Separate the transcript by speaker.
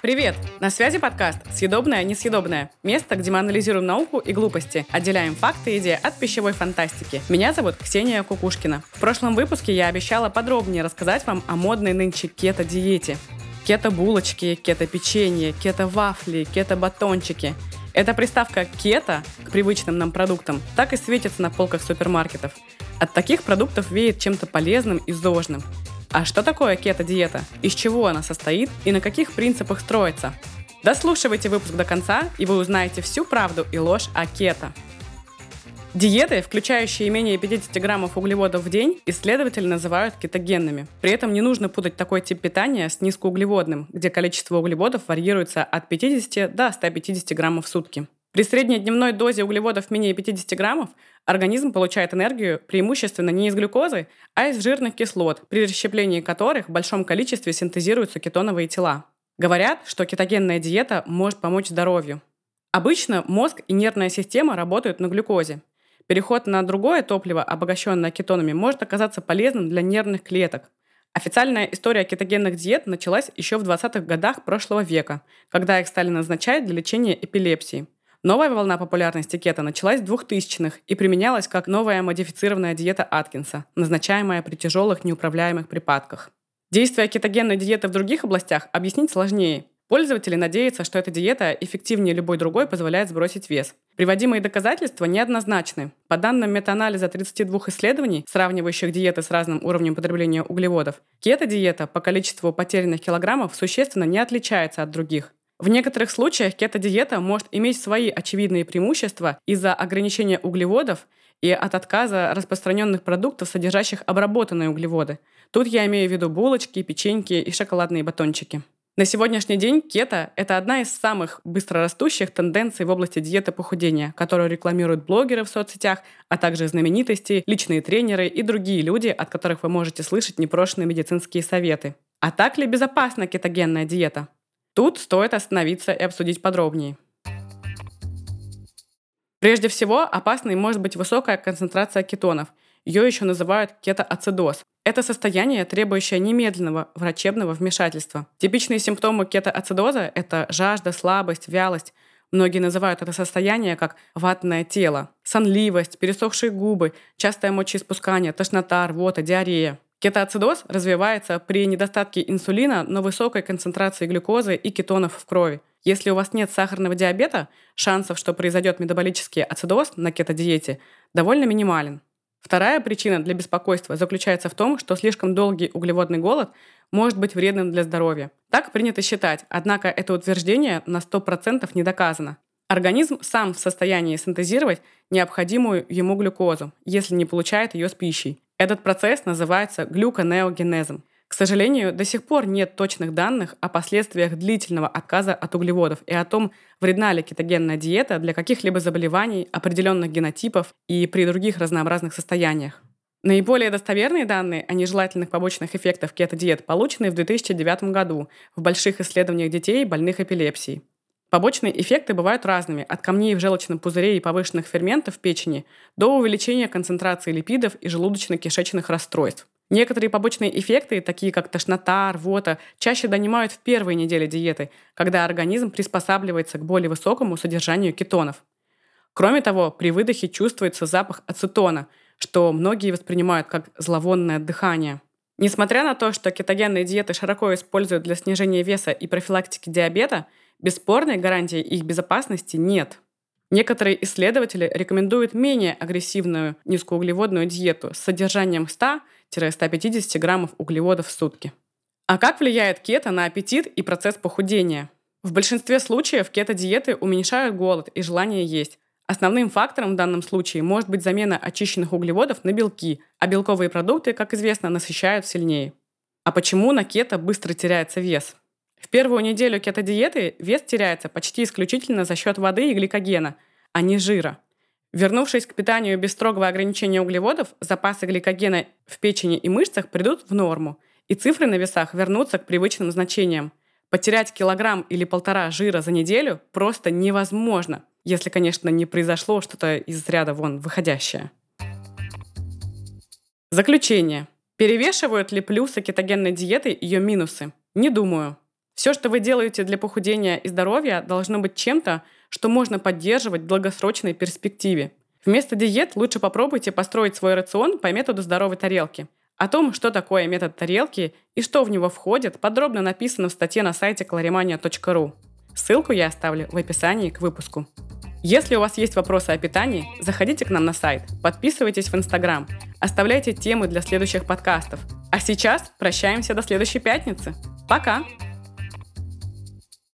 Speaker 1: Привет! На связи подкаст «Съедобное, несъедобное» – место, где мы анализируем науку и глупости, отделяем факты и идеи от пищевой фантастики. Меня зовут Ксения Кукушкина. В прошлом выпуске я обещала подробнее рассказать вам о модной нынче кето-диете. Кето-булочки, кето-печенье, кето-вафли, кето-батончики – эта приставка «кето» к привычным нам продуктам так и светится на полках супермаркетов. От таких продуктов веет чем-то полезным и зожным. А что такое кето-диета? Из чего она состоит и на каких принципах строится? Дослушивайте выпуск до конца, и вы узнаете всю правду и ложь о кето. Диеты, включающие менее 50 граммов углеводов в день, исследователи называют кетогенными. При этом не нужно путать такой тип питания с низкоуглеводным, где количество углеводов варьируется от 50 до 150 граммов в сутки. При средней дневной дозе углеводов менее 50 граммов организм получает энергию преимущественно не из глюкозы, а из жирных кислот, при расщеплении которых в большом количестве синтезируются кетоновые тела. Говорят, что кетогенная диета может помочь здоровью. Обычно мозг и нервная система работают на глюкозе. Переход на другое топливо, обогащенное кетонами, может оказаться полезным для нервных клеток. Официальная история кетогенных диет началась еще в 20-х годах прошлого века, когда их стали назначать для лечения эпилепсии. Новая волна популярности кето началась в 2000-х и применялась как новая модифицированная диета Аткинса, назначаемая при тяжелых неуправляемых припадках. Действия кетогенной диеты в других областях объяснить сложнее, Пользователи надеются, что эта диета эффективнее любой другой позволяет сбросить вес. Приводимые доказательства неоднозначны. По данным метаанализа 32 исследований, сравнивающих диеты с разным уровнем потребления углеводов, кето-диета по количеству потерянных килограммов существенно не отличается от других. В некоторых случаях кето-диета может иметь свои очевидные преимущества из-за ограничения углеводов и от отказа распространенных продуктов, содержащих обработанные углеводы. Тут я имею в виду булочки, печеньки и шоколадные батончики. На сегодняшний день кето – это одна из самых быстрорастущих тенденций в области диеты похудения, которую рекламируют блогеры в соцсетях, а также знаменитости, личные тренеры и другие люди, от которых вы можете слышать непрошенные медицинские советы. А так ли безопасна кетогенная диета? Тут стоит остановиться и обсудить подробнее. Прежде всего, опасной может быть высокая концентрация кетонов. Ее еще называют кетоацидоз. Это состояние, требующее немедленного врачебного вмешательства. Типичные симптомы кетоацидоза – это жажда, слабость, вялость. Многие называют это состояние как ватное тело. Сонливость, пересохшие губы, частое мочеиспускание, тошнота, рвота, диарея. Кетоацидоз развивается при недостатке инсулина, но высокой концентрации глюкозы и кетонов в крови. Если у вас нет сахарного диабета, шансов, что произойдет метаболический ацидоз на кетодиете, довольно минимален. Вторая причина для беспокойства заключается в том, что слишком долгий углеводный голод может быть вредным для здоровья. Так принято считать, однако это утверждение на 100% не доказано. Организм сам в состоянии синтезировать необходимую ему глюкозу, если не получает ее с пищей. Этот процесс называется глюконеогенезом. К сожалению, до сих пор нет точных данных о последствиях длительного отказа от углеводов и о том, вредна ли кетогенная диета для каких-либо заболеваний, определенных генотипов и при других разнообразных состояниях. Наиболее достоверные данные о нежелательных побочных эффектах кето-диет получены в 2009 году в больших исследованиях детей, больных эпилепсией. Побочные эффекты бывают разными, от камней в желчном пузыре и повышенных ферментов в печени до увеличения концентрации липидов и желудочно-кишечных расстройств. Некоторые побочные эффекты, такие как тошнота, рвота, чаще донимают в первые недели диеты, когда организм приспосабливается к более высокому содержанию кетонов. Кроме того, при выдохе чувствуется запах ацетона, что многие воспринимают как зловонное дыхание. Несмотря на то, что кетогенные диеты широко используют для снижения веса и профилактики диабета, бесспорной гарантии их безопасности нет – Некоторые исследователи рекомендуют менее агрессивную низкоуглеводную диету с содержанием 100-150 граммов углеводов в сутки. А как влияет кето на аппетит и процесс похудения? В большинстве случаев кето-диеты уменьшают голод и желание есть. Основным фактором в данном случае может быть замена очищенных углеводов на белки, а белковые продукты, как известно, насыщают сильнее. А почему на кето быстро теряется вес? В первую неделю кето-диеты вес теряется почти исключительно за счет воды и гликогена, а не жира. Вернувшись к питанию без строгого ограничения углеводов, запасы гликогена в печени и мышцах придут в норму, и цифры на весах вернутся к привычным значениям. Потерять килограмм или полтора жира за неделю просто невозможно, если, конечно, не произошло что-то из ряда вон выходящее. Заключение. Перевешивают ли плюсы кетогенной диеты ее минусы? Не думаю. Все, что вы делаете для похудения и здоровья, должно быть чем-то, что можно поддерживать в долгосрочной перспективе. Вместо диет лучше попробуйте построить свой рацион по методу здоровой тарелки. О том, что такое метод тарелки и что в него входит, подробно написано в статье на сайте calorimania.ru. Ссылку я оставлю в описании к выпуску. Если у вас есть вопросы о питании, заходите к нам на сайт, подписывайтесь в Инстаграм, оставляйте темы для следующих подкастов. А сейчас прощаемся до следующей пятницы. Пока!